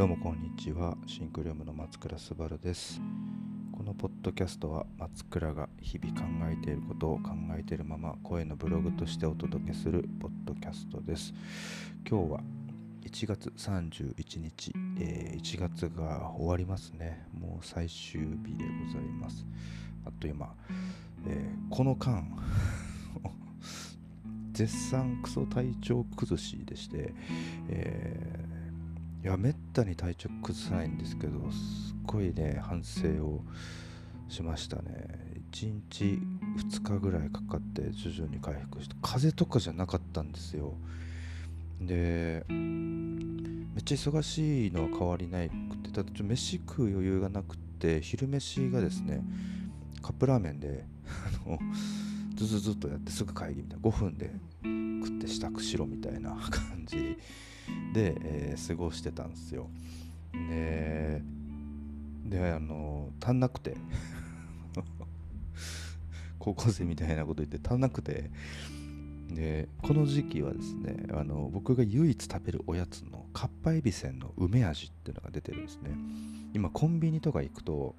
どうもこんにちは。シンクルームの松倉すばるです。このポッドキャストは松倉が日々考えていることを考えているまま声のブログとしてお届けするポッドキャストです。今日は1月31日、えー、1月が終わりますね。もう最終日でございます。あっという間、えー、この間 絶賛クソ体調崩しでして、え、いやめったに体調崩さないんですけどすっごいね反省をしましたね。1日2日ぐらいかかって徐々に回復して風邪とかじゃなかったんですよ。でめっちゃ忙しいのは変わりないくてただちょっと飯食う余裕がなくて昼飯がですねカップラーメンで あのずずずっとやってすぐ会議みたいな5分で食って支度しろみたいな感じで、えー、過ごしてたんですよ。でであの足んなくて。高校生みたいなこと言って足んなくて。でこの時期はですねあの僕が唯一食べるおやつのかっぱえびせんの梅味っていうのが出てるんですね。今コンビニとか行くと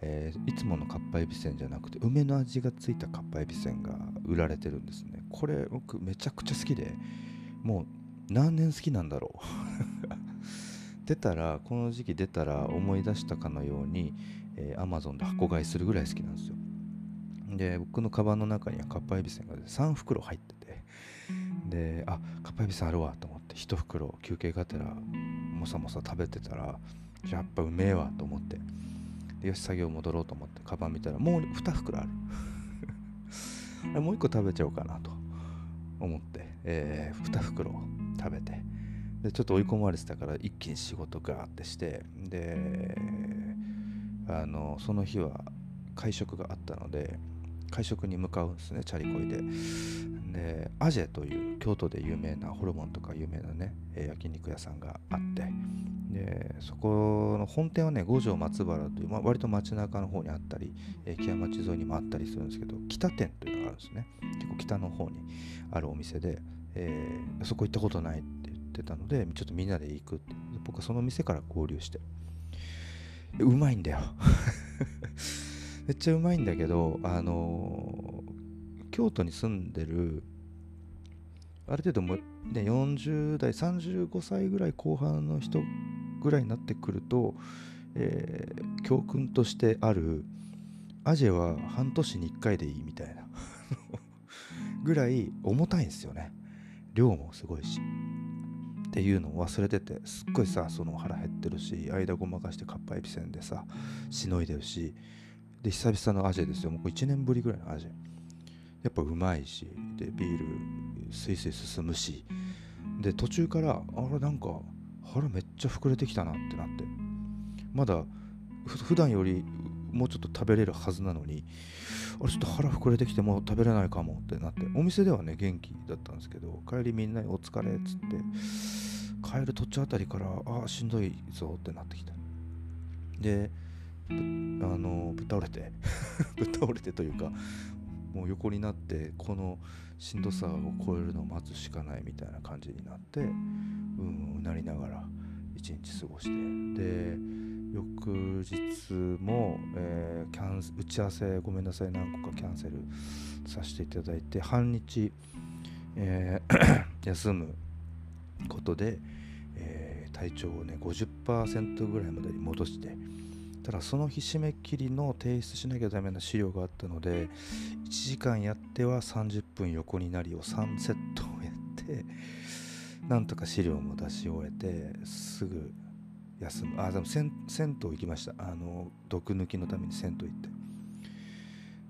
えー、いつものかっぱえびせんじゃなくて梅の味がついたかっぱえびせんが売られてるんですね。これ僕めちゃくちゃ好きでもう何年好きなんだろう。出たらこの時期出たら思い出したかのように、えー、Amazon で箱買いするぐらい好きなんですよ。で僕のカバンの中にはかっぱえびせんが3袋入ってて。であかっぱえびせんあるわと思って1袋休憩がてらもさもさ食べてたらやっぱうめえわと思って。よし作業戻ろうと思ってカバン見たらもう2袋ある。もう1個食べちゃおうかなと思って、えー、2袋食べて。でちょっと追い込まれてたから一気に仕事ガーってしてであのその日は会食があったので会食に向かうんですねチャリコイで。でアジェという京都で有名なホルモンとか有名なね焼肉屋さんがあって。でそこの本店はね五条松原という、まあ、割と街中の方にあったり、木屋町沿いにもあったりするんですけど北店というのがあるんですね。結構北の方にあるお店で、えー、そこ行ったことないって言ってたのでちょっとみんなで行くって。僕はその店から合流して。うまいんだよ。めっちゃうまいんだけどあのー、京都に住んでるある程度も、ね、40代35歳ぐらい後半の人ぐらいになってくると、えー、教訓としてあるアジアは半年に1回でいいみたいな ぐらい重たいんですよね。量もすごいしっていうのを忘れててすっごいさその腹減ってるし間ごまかしてカッパエビせんでさしのいでるしで久々のアジェですよ。もう1年ぶりぐらいのアジェやっぱうまいしでビールスイスイ進むし。で途中からあれなんか腹めっちゃ膨れてきたなってなって。まだ普段よりもうちょっと食べれるはずなのにあれちょっと腹膨れてきてもう食べれないかもってなってお店ではね元気だったんですけど帰りみんなにお疲れっつって帰る途中あたりからああしんどいぞってなってきた。であのぶっ倒れて ぶっ倒れてというかもう横になってこのしんどさを超えるのを待つしかないみたいな感じになってうんうなりながら一日過ごして。で翌日も、えー、キャン打ち合わせごめんなさい何個かキャンセルさせていただいて半日、えー 休むことで、えー、体調をね50%ぐらいまでに戻してただその日締め切りの提出しなきゃダメな資料があったので1時間やっては30分横になりを3セットをやってなんとか資料も出し終えてすぐ休む。あでも銭銭湯行きました。あの毒抜きのために銭湯行って。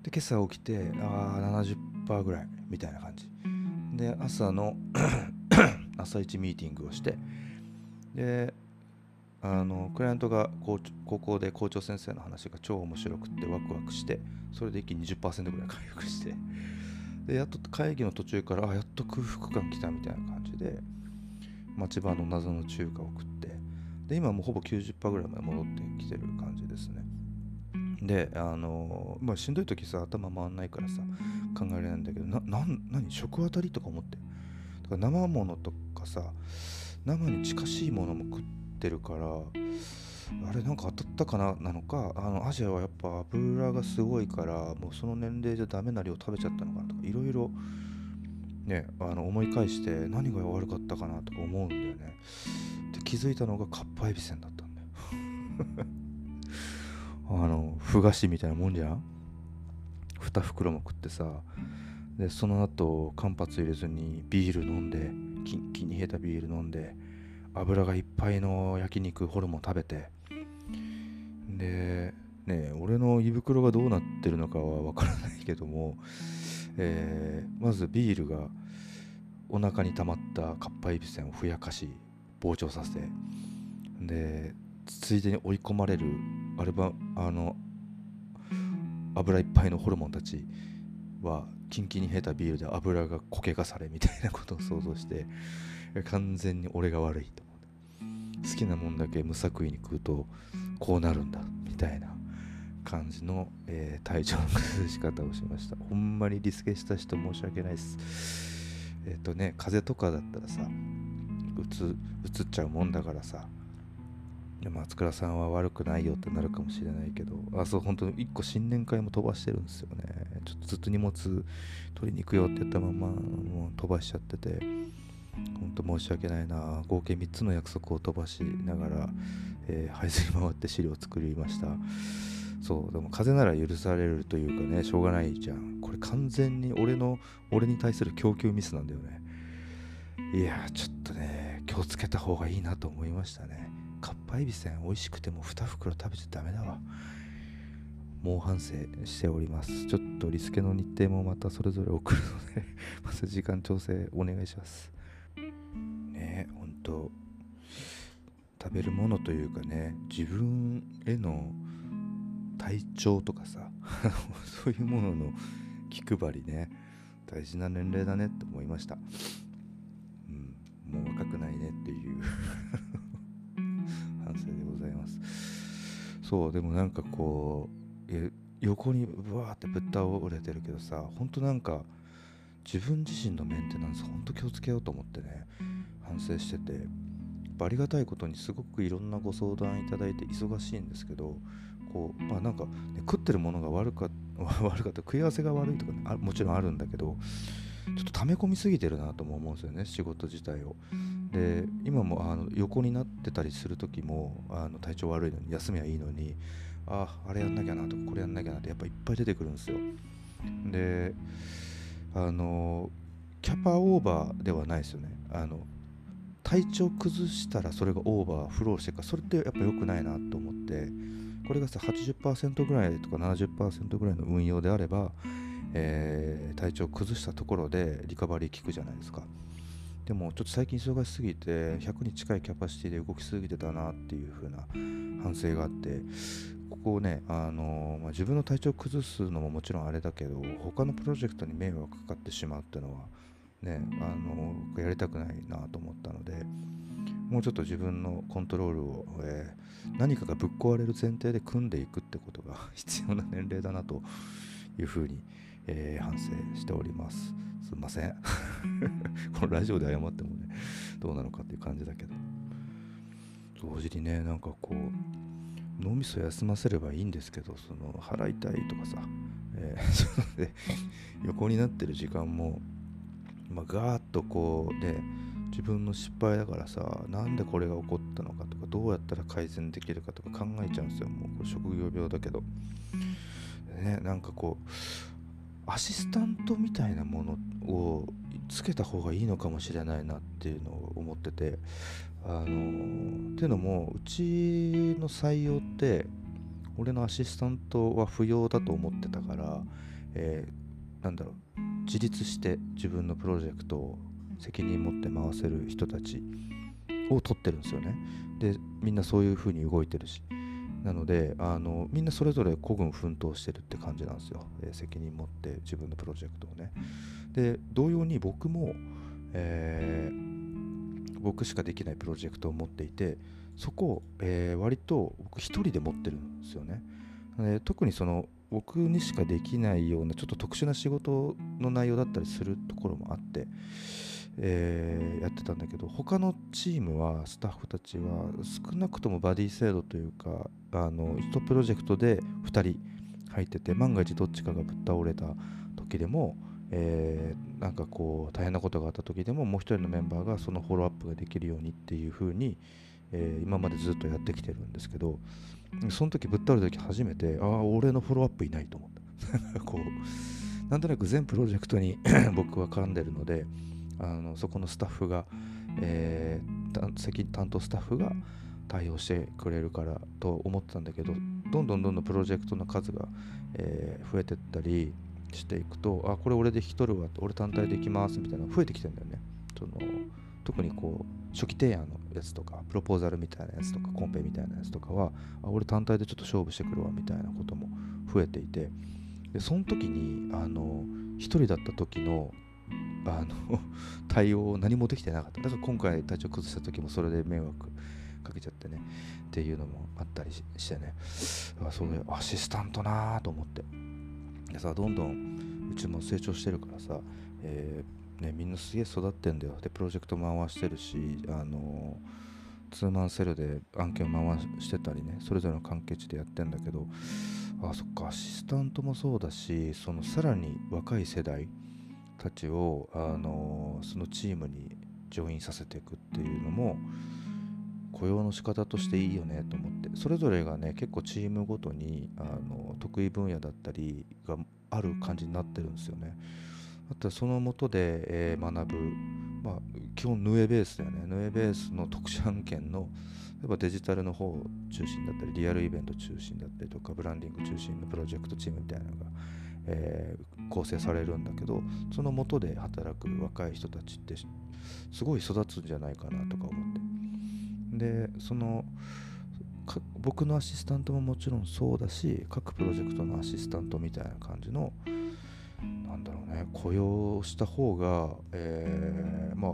で今朝起きてああ70%ぐらいみたいな感じ。で朝の 朝一ミーティングをしてであのクライアントが高校で校長先生の話が超面白くてワクワクしてそれで一気に20%ぐらい回復して。でやっと会議の途中からあやっと空腹感来たみたいな感じで町場の謎の中華を食ってで今もうほぼ90%ぐらいまで戻ってきてる感じですね。であのまあしんどい時さ頭回んないからさ考えられないんだけどな何？食当たりとか思って。だから生ものとかさ生に近しいものも食ってってるからあれなんか当たったかな？なのかあのアジアはやっぱ油がすごいからもうその年齢じゃダメな量食べちゃったのかなとかいろいろねあの思い返して何が悪かったかなとか思うんだよね。で気づいたのがかっぱえびせんだったんだよ。あのふ菓子みたいなもんじゃん。2袋も食ってさ。でその後間髪入れずにビール飲んでキンキンに冷えたビール飲んで油がいっぱいの焼肉ホルモン食べて。でね俺の胃袋がどうなってるのかは分からないけども、えー、まずビールがお腹に溜まったかっぱえびせんをふやかし膨張させでついでに追い込まれるアルバあの油いっぱいのホルモンたちはキンキンに冷えたビールで油が固形化されみたいなことを想像して完全に俺が悪いと思って。好きなもんだけ無作為に食うとこうなるんだみたいな感じの、えー、体調の崩し方をしました。ほんまにリスケした人申し訳ないです。えっ、ー、とね風邪とかだったらさうつうつっちゃうもんだからさ松倉さんは悪くないよってなるかもしれないけどあそう本当に1個新年会も飛ばしてるんですよね。ちょっとずっと荷物取りに行くよって言ったままもう飛ばしちゃってて本当申し訳ないな。合計3つの約束を飛ばしながら、えー、這いずり回って資料を作りました。そうでも風なら許されるというかねしょうがないじゃん。これ完全に俺の俺に対する供給ミスなんだよね。いやちょっとね気をつけた方がいいなと思いましたね。かっぱえびせん美味しくても2袋食べちゃダメだわ。猛反省しております。ちょっとリスケの日程もまたそれぞれ送るので また時間調整お願いします。ね本当食べるものというかね自分への体調とかさ そういうものの気配りね大事な年齢だねって思いました、うん、もう若くないねっていう 反省でございます。そうでもなんかこう横にブワーってぶっ倒れてるけどさほんとなんか自分自身のメンテナンスほんと気をつけようと思ってね反省しててありがたいことにすごくいろんなご相談いただいて忙しいんですけどこうまあなんか、ね、食ってるものが悪か 悪かった食い合わせが悪いとか、ね、あもちろんあるんだけどちょっと溜め込みすぎてるなとも思うんですよね仕事自体を。で今もあの横になってたりする時もあの体調悪いのに休みはいいのにあああれやんなきゃなとかこれやんなきゃなってやっぱいっぱい出てくるんですよ。であのキャパオーバーではないですよねあの体調崩したらそれがオーバーフローしてるかそれってやっぱ良くないなと思ってこれがさ80%ぐらいとか70%ぐらいの運用であれば、えー、体調崩したところでリカバリー効くじゃないですか。でもちょっと最近忙しすぎて100に近いキャパシティで動きすぎてたなっていう風な反省があってここをね、あの、まあ、自分の体調を崩すのももちろんあれだけど他のプロジェクトに迷惑かかってしまうっていうのはね、あの、やりたくないなと思ったのでもうちょっと自分のコントロールを、えー、何かがぶっ壊れる前提で組んでいくってことが 必要な年齢だなというふうに、えー、反省しております。すいません。このラジオで謝ってもね、どうなのかっていう感じだけど。同時にね、なんかこう、脳みそ休ませればいいんですけど、その払いたいとかさ、えー、そので横になってる時間も、まあ、ガーッとこうね、自分の失敗だからさなんでこれが起こったのかとかどうやったら改善できるかとか考えちゃうんですよ。もうこれ職業病だけど。ねなんかこうアシスタントみたいなものをつけた方がいいのかもしれないなっていうのを思っててあのっていうのもうちの採用って俺のアシスタントは不要だと思ってたから、えー、なんだろう自立して自分のプロジェクトを責任持って回せる人たちを取ってるんですよね。でみんなそういう風に動いてるしなのであのみんなそれぞれ孤軍奮闘してるって感じなんですよ、えー、責任持って自分のプロジェクトをね。で同様に僕も、えー、僕しかできないプロジェクトを持っていてそこを、えー、割と僕一人で持ってるんですよね。で特にその僕にしかできないようなちょっと特殊な仕事の内容だったりするところもあってえーやってたんだけど他のチームはスタッフたちは少なくともバディ制度というかあの1プロジェクトで2人入ってて万が一どっちかがぶっ倒れた時でも、えーなんかこう大変なことがあった時でももう一人のメンバーがそのフォローアップができるようにっていう風に、えー今までずっとやってきてるんですけどその時ぶっ倒れた時初めてああ俺のフォローアップいないと思った。こうなんとなく全プロジェクトに 僕は絡んでるのであのそこのスタッフが、えー担責担当スタッフが対応してくれるからと思ってたんだけどどんどんどんどんプロジェクトの数が、えー増えてったりしていくとあこれ俺で引き取るわ俺単体で行きますみたいなの増えてきてんだよね。その特にこう初期提案のやつとかプロポーザルみたいなやつとかコンペみたいなやつとかはあ俺単体でちょっと勝負してくるわみたいなことも増えていて。でその時にあの一人だった時のあの 対応何もできてなかった。だから今回体調崩した時もそれで迷惑かけちゃってね。っていうのもあったりしてね。そういうアシスタントなぁと思って。でさどんどんうちも成長してるからさ、えーね、みんなすげえ育ってんだよ。でプロジェクト回してるしあのツーマンセルで案件回してたりねそれぞれの関係値でやってんだけどあそっかアシスタントもそうだしそのさらに若い世代たちをあのそのチームにジョインさせていくっていうのも雇用の仕方としていいよねと思ってそれぞれがね結構チームごとにあの得意分野だったりがある感じになってるんですよね。あとはそのもとで、えー学ぶ、まあ、基本ヌエベースだよね。ヌエベースの特殊案件の例えばデジタルの方中心だったりリアルイベント中心だったりとかブランディング中心のプロジェクトチームみたいなのが、えー構成されるんだけどその下で働く若い人たちってすごい育つんじゃないかなとか思って。でその僕のアシスタントももちろんそうだし各プロジェクトのアシスタントみたいな感じのなんだろうね雇用した方が、えーまあ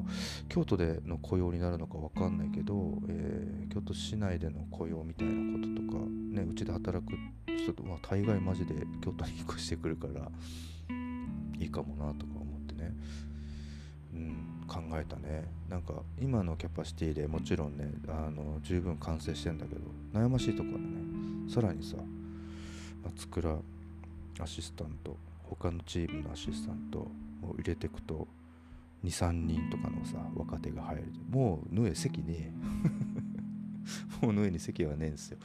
京都での雇用になるのか分かんないけど、えー京都市内での雇用みたいなこととかねうちで働く人と、まあ、大概マジで京都に引っ越してくるからいいかもなとか思ってね、うん、考えたね。なんか今のキャパシティでもちろんねあの十分完成してんだけど悩ましいところはねさらにさ松倉アシスタント他のチームのアシスタントを入れてくと23人とかのさ若手が入る。もうヌエ席ね もうヌエに席はねえんですよ。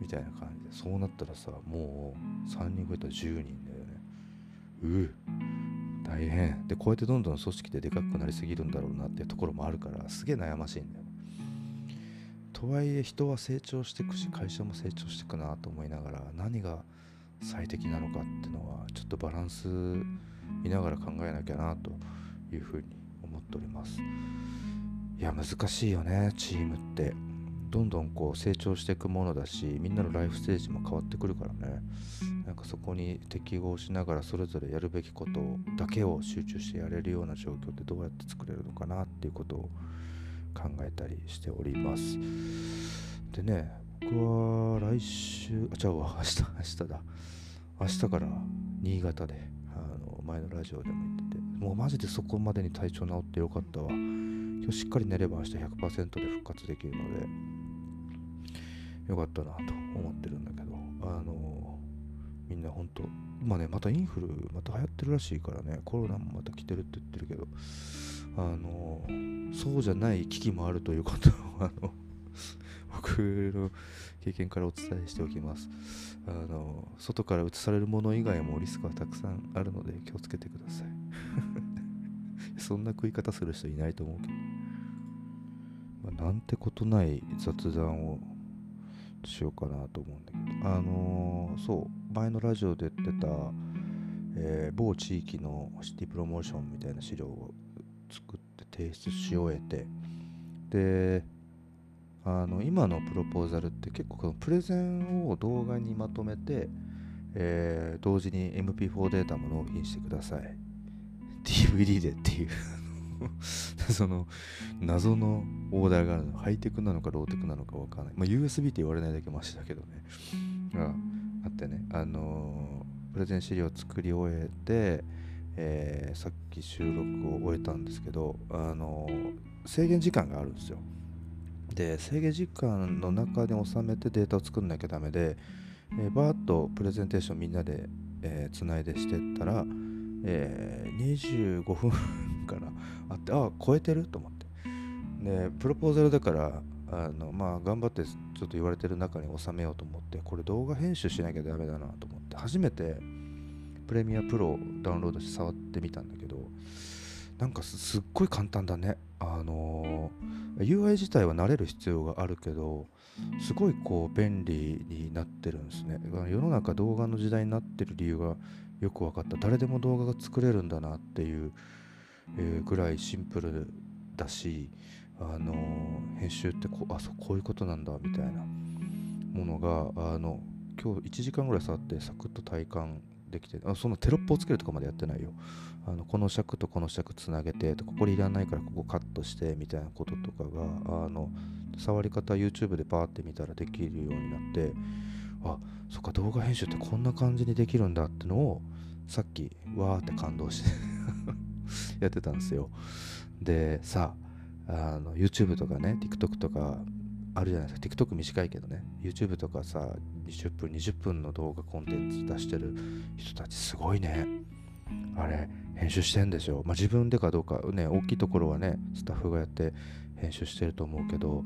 みたいな感じで。そうなったらさもう3人超えたら10人だよね。うう。大変。でこうやってどんどん組織ででかくなりすぎるんだろうなっていうところもあるからすげえ悩ましいんだよね。とはいえ人は成長していくし会社も成長していくなと思いながら何が最適なのかっていうのはちょっとバランス見ながら考えなきゃなというふうに思っております。いや難しいよねチームって。どんどんこう成長していくものだしみんなのライフステージも変わってくるからね。なんかそこに適合しながらそれぞれやるべきことだけを集中してやれるような状況ってどうやって作れるのかなっていうことを考えたりしております。でね僕は来週あじゃあ明日明日だ。明日から新潟であの前のラジオでも言ってて。もうマジでそこまでに体調治ってよかったわ。今日しっかり寝れば明日100%で復活できるのでよかったなと思ってるんだけどあのみんな本当今ねまたインフルまた流行ってるらしいからねコロナもまた来てるって言ってるけどあのそうじゃない危機もあるということを あの僕の経験からお伝えしておきます。あの外から移されるもの以外もリスクはたくさんあるので気をつけてください。そんな食い方する人いないと思うけど、まあなんてことない雑談をしようかなと思うんだけど。あのーそう前のラジオで言ってた、えー某地域のシティプロモーションみたいな資料を作って提出し終えて。であの今のプロポーザルって結構このプレゼンを動画にまとめて、えー同時に MP4 データも納品してください。DVD でっていう。その謎のオーダーがあるのハイテクなのかローテクなのかわかんない、まあ、USB って言われないだけマシだけどね。があってね。あのープレゼン資料を作り終えて、えー、さっき収録を終えたんですけど、あの制限時間があるんですよ。で制限時間の中に収めてデータを作んなきゃダメで、えー、バーッとプレゼンテーションみんなで、えー、つないでしてったら、えー、25分あってあ超えてる？と思って。でプロポーザルだからあのまあ頑張ってちょっと言われてる中に収めようと思ってこれ動画編集しなきゃダメだなと思って初めてプレミアプロをダウンロードして触ってみたんだけどなんかすっごい簡単だね。あの UI 自体は慣れる必要があるけどすごいこう便利になってるんですね。世の中動画の時代になってる理由がよく分かった。誰でも動画が作れるんだなっていうぐらいシンプルだしあの編集ってこあそうこういうことなんだみたいなものがあの今日1時間ぐらい触ってサクッと体感できてあそのテロップをつけるとかまでやってないよ。あのこの尺とこの尺つなげてここにいらないからここカットしてみたいなこととかがあの触り方 YouTube でバーって見たらできるようになってあそっか動画編集ってこんな感じにできるんだってのをさっきわーって感動して。やってたんですよ。でさあの YouTube とかね TikTok とかあるじゃないですか。TikTok 短いけどね。YouTube とかさ20分20分の動画コンテンツ出してる人たちすごいね。あれ編集してんでしょまあ自分でかどうかね大きいところはねスタッフがやって編集してると思うけど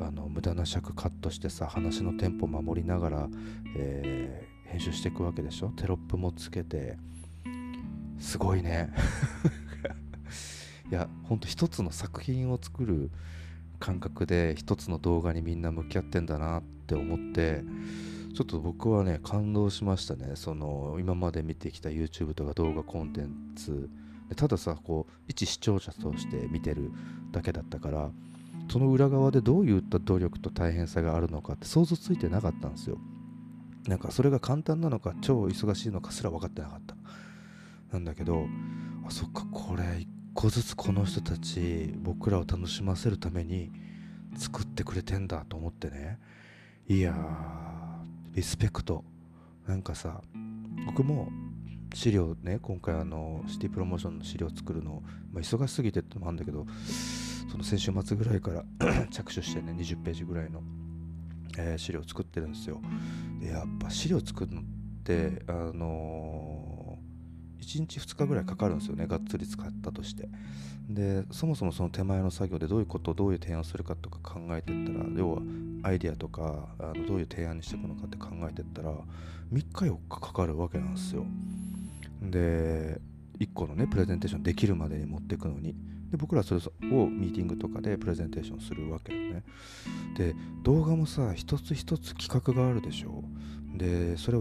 あの無駄な尺カットしてさ話のテンポ守りながら、えー、編集していくわけでしょ。テロップもつけてすごいね。いやほんと一つの作品を作る感覚で一つの動画にみんな向き合ってんだなって思ってちょっと僕はね感動しましたね。その今まで見てきた YouTube とか動画コンテンツ。たださこう一視聴者として見てるだけだったからその裏側でどういった努力と大変さがあるのかって想像ついてなかったんですよ。なんかそれが簡単なのか超忙しいのかすら分かってなかった。なんだけどあそっかこれ一個ずつこの人たち僕らを楽しませるために作ってくれてんだと思ってね。いやリスペクト。なんかさ僕も資料ね今回あのシティプロモーションの資料作るの、まあ、忙しすぎてってのもあるんだけどその先週末ぐらいから 着手してね20ページぐらいの、えー、資料作ってるんですよ。でやっぱ資料作るのってあのー、1日2日ぐらいかかるんですよねがっつり使ったとして。でそもそもその手前の作業でどういうことをどういう提案をするかとか考えていったら要はアイデアとかあのどういう提案にしていくのかって考えていったら3日4日かかるわけなんですよ。で1個のねプレゼンテーションできるまでに持っていくのに。で僕らそれをミーティングとかでプレゼンテーションするわけよね。で動画もさ一つ一つ企画があるでしょ。でそれ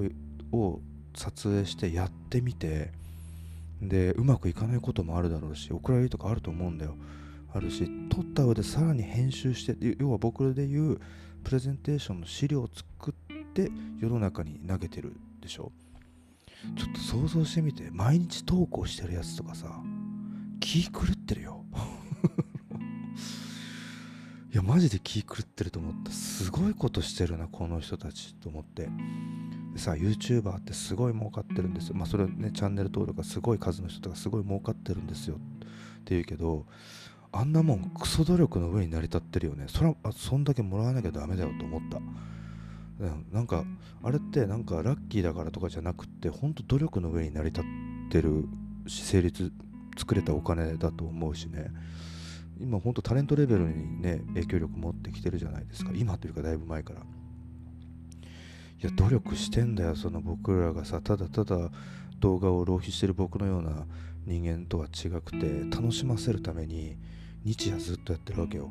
を撮影してやってみてでうまくいかないこともあるだろうし送られるとかあると思うんだよ。あるし撮った上でさらに編集して要は僕で言うプレゼンテーションの資料を作って世の中に投げてるでしょ。ちょっと想像してみて毎日投稿してるやつとかさ気狂ってるよ。いやマジで気狂ってると思った。すごいことしてるなこの人たちと思って。でさ YouTuber ってすごい儲かってるんですよ。まあそれねチャンネル登録がすごい数の人がすごい儲かってるんですよ。って言うけどあんなもんクソ努力の上に成り立ってるよね。それはそんだけもらわなきゃダメだよと思った。なんかあれってなんかラッキーだからとかじゃなくって本当努力の上に成り立ってるし成立作れたお金だと思うしね。今本当タレントレベルにね影響力持ってきてるじゃないですか。今というかだいぶ前から。いや努力してんだよその僕らがさただただ動画を浪費してる僕のような人間とは違くて楽しませるために日夜ずっとやってるわけよ。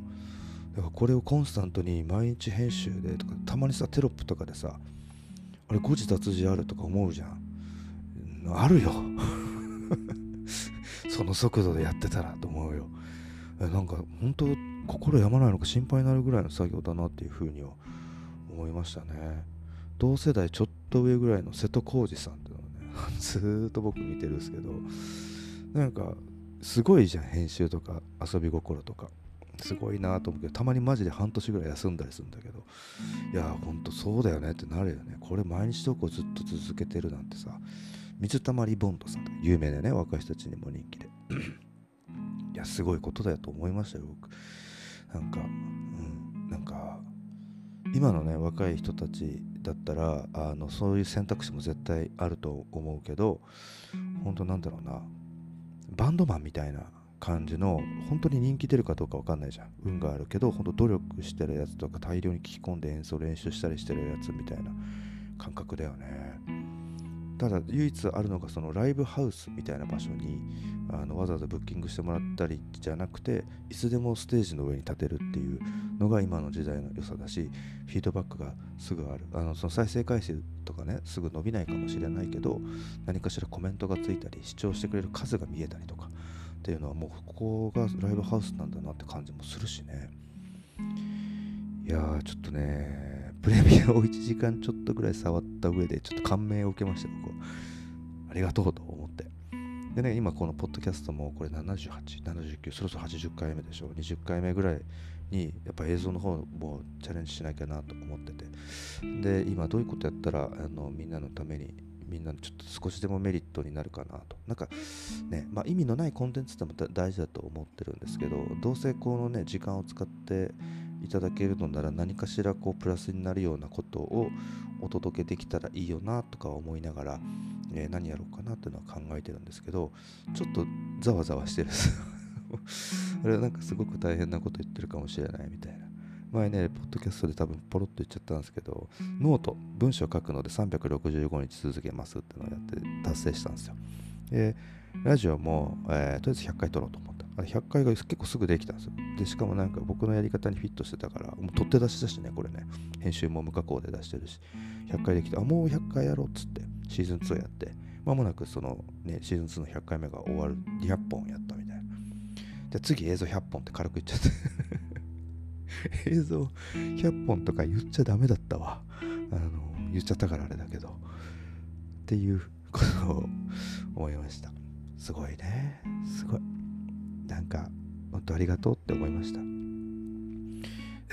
だからこれをコンスタントに毎日編集でとかたまにさテロップとかでさあれ誤字脱字あるとか思うじゃん。あるよ。その速度でやってたらと思うよ。なんか本当心やまないのか心配になるぐらいの作業だなっていうふうには思いましたね。同世代ちょっと上ぐらいの瀬戸康史さんっていうのはね ずっと僕見てるんですけどなんかすごいじゃん編集とか遊び心とか。すごいなと思うけどたまにマジで半年ぐらい休んだりするんだけどいやほんとそうだよねってなるよね。これ毎日投稿ずっと続けてるなんてさ水溜りボンドさんとか有名でね若い人たちにも人気で。いやすごいことだよと思いましたよ僕。なんかうんなんか今のね若い人たちだったらあのそういう選択肢も絶対あると思うけど本当なんだろうな。バンドマンみたいな感じの本当に人気出るかどうか分かんないじゃん。運があるけど本当努力してるやつとか大量に聞き込んで演奏練習したりしてるやつみたいな感覚だよね。ただ唯一あるのがそのライブハウスみたいな場所にあのわざわざブッキングしてもらったりじゃなくていつでもステージの上に立てるっていうのが今の時代の良さだしフィードバックがすぐある。あのその再生回数とかねすぐ伸びないかもしれないけど何かしらコメントがついたり視聴してくれる数が見えたりとかっていうのはもうここがライブハウスなんだなって感じもするしね。いやーちょっとねプレミアを1時間ちょっとぐらい触った上でちょっと感銘を受けました僕は。ありがとうと思って。でね今このポッドキャストもこれ7879そろそろ80回目でしょ20回目ぐらいにやっぱ映像の方もチャレンジしなきゃなと思ってて。で今どういうことやったらあのみんなのためにみんなちょっと少しでもメリットになるかなと。なんかね、まあ、意味のないコンテンツっても大事だと思ってるんですけどどうせこのね時間を使っていただけるのなら何かしらこうプラスになるようなことをお届けできたらいいよなとか思いながら、えー、何やろうかなっていうのは考えてるんですけどちょっとざわざわしてるんです あれはなんかすごく大変なこと言ってるかもしれないみたいな前ね、ポッドキャストで多分ポロッと言っちゃったんですけど、 note、文章書くので365日続けますっていうのをやって達成したんですよ。で、ラジオも、えー、とりあえず100回撮ろうと思った。あ100回が結構すぐできたんですよ。で、しかもなんか僕のやり方にフィットしてたから、もう取って出しだしね、これね。編集も無加工で出してるし、100回できて、あ、もう100回やろうっつって、シーズン2やって、まもなくそのね、シーズン2の100回目が終わる、200本やったみたいな。で、次映像100本って軽く言っちゃって 映像100本とか言っちゃダメだったわ。あの、言っちゃったからあれだけど。っていうことを思いました。すごいね。すごい。なんか、本当ありがとうって思いました。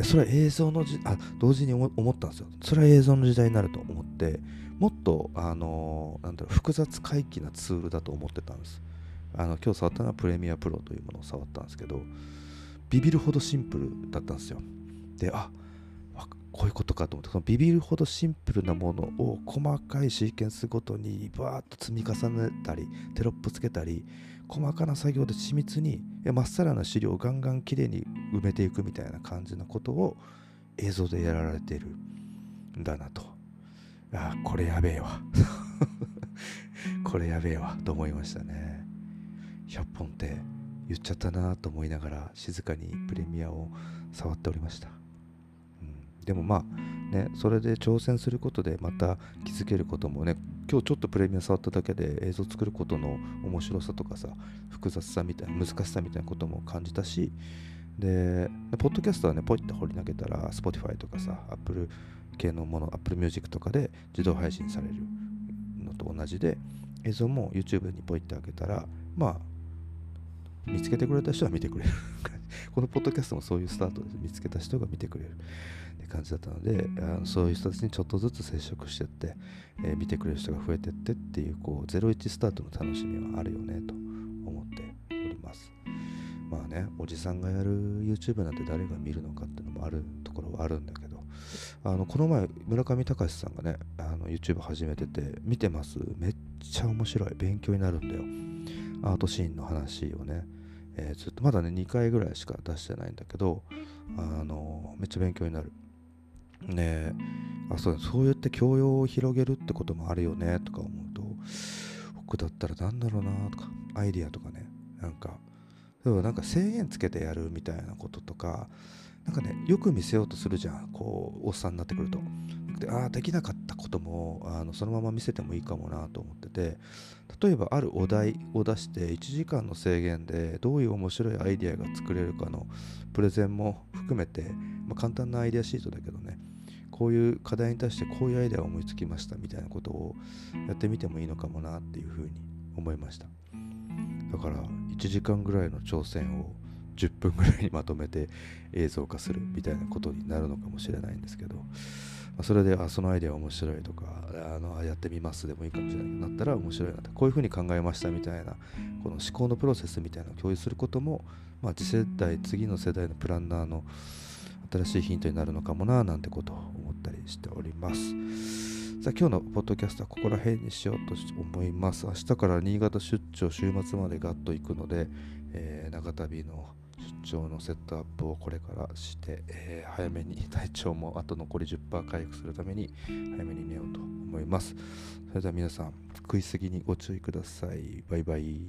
それは映像のじ、あ、同時に思ったんですよ。それは映像の時代になると思って、もっと、あの、なんだろう、複雑回帰なツールだと思ってたんです。あの、今日触ったのはプレミアプロというものを触ったんですけど、ビビるほどシンプルだったんですよ。で、あこういうことかと思って、そのビビるほどシンプルなものを細かいシーケンスごとにバーッと積み重ねたり、テロップつけたり、細かな作業で緻密に、まっさらな資料をガンガンきれいに埋めていくみたいな感じのことを映像でやられてるんだなと。あ、これやべえわ。これやべえわと思いましたね。100本って言っちゃったなと思いながら静かにプレミアを触っておりました、でもまあねそれで挑戦することでまた気づけることもね今日ちょっとプレミア触っただけで映像作ることの面白さとかさ複雑さみたいな難しさみたいなことも感じたしでポッドキャストはねポイって掘り投げたら Spotify とかさ Apple 系のもの Apple Music とかで自動配信されるのと同じで映像も YouTube にポイってあげたらまあ見つけてくれた人は見てくれる。このポッドキャストもそういうスタートで見つけた人が見てくれる。って感じだったのであのそういう人たちにちょっとずつ接触してって、えー、見てくれる人が増えてってっていうこう01スタートの楽しみはあるよねと思っております。まあねおじさんがやる YouTube なんて誰が見るのかっていうのもあるところはあるんだけどあのこの前村上隆さんがねあの YouTube 始めてて見てます。めっちゃ面白い。勉強になるんだよ。アートシーンの話をね。えー、ずっとまだね2回ぐらいしか出してないんだけどあのめっちゃ勉強になる。ねあそうそうやって教養を広げるってこともあるよねとか思うと僕だったらなんだろうなとかアイディアとかねなんか例えばなんか制限つけてやるみたいなこととかなんかねよく見せようとするじゃんこうおっさんになってくると。であできなかったこともあのそのまま見せてもいいかもなと思ってて例えばあるお題を出して1時間の制限でどういう面白いアイデアが作れるかのプレゼンも含めて、まあ、簡単なアイデアシートだけどねこういう課題に対してこういうアイデアを思いつきましたみたいなことをやってみてもいいのかもなっていうふうに思いました。だから1時間ぐらいの挑戦を10分ぐらいにまとめて映像化するみたいなことになるのかもしれないんですけどあ、それであそのアイデア面白いとかあのやってみますでもいいかもしれないなったら面白いなってこういうふうに考えましたみたいなこの思考のプロセスみたいなのを共有することも、まあ、次世代次の世代のプランナーの新しいヒントになるのかもななんてことを思ったりしております。さあ今日のポッドキャストはここら辺にしようと思います。明日から新潟出張週末までガッと行くので、えー、長旅の出張のセットアップをこれからして、えー、早めに体調もあと残り10%回復するために早めに寝ようと思います。それでは皆さん食いすぎにご注意ください。バイバイ。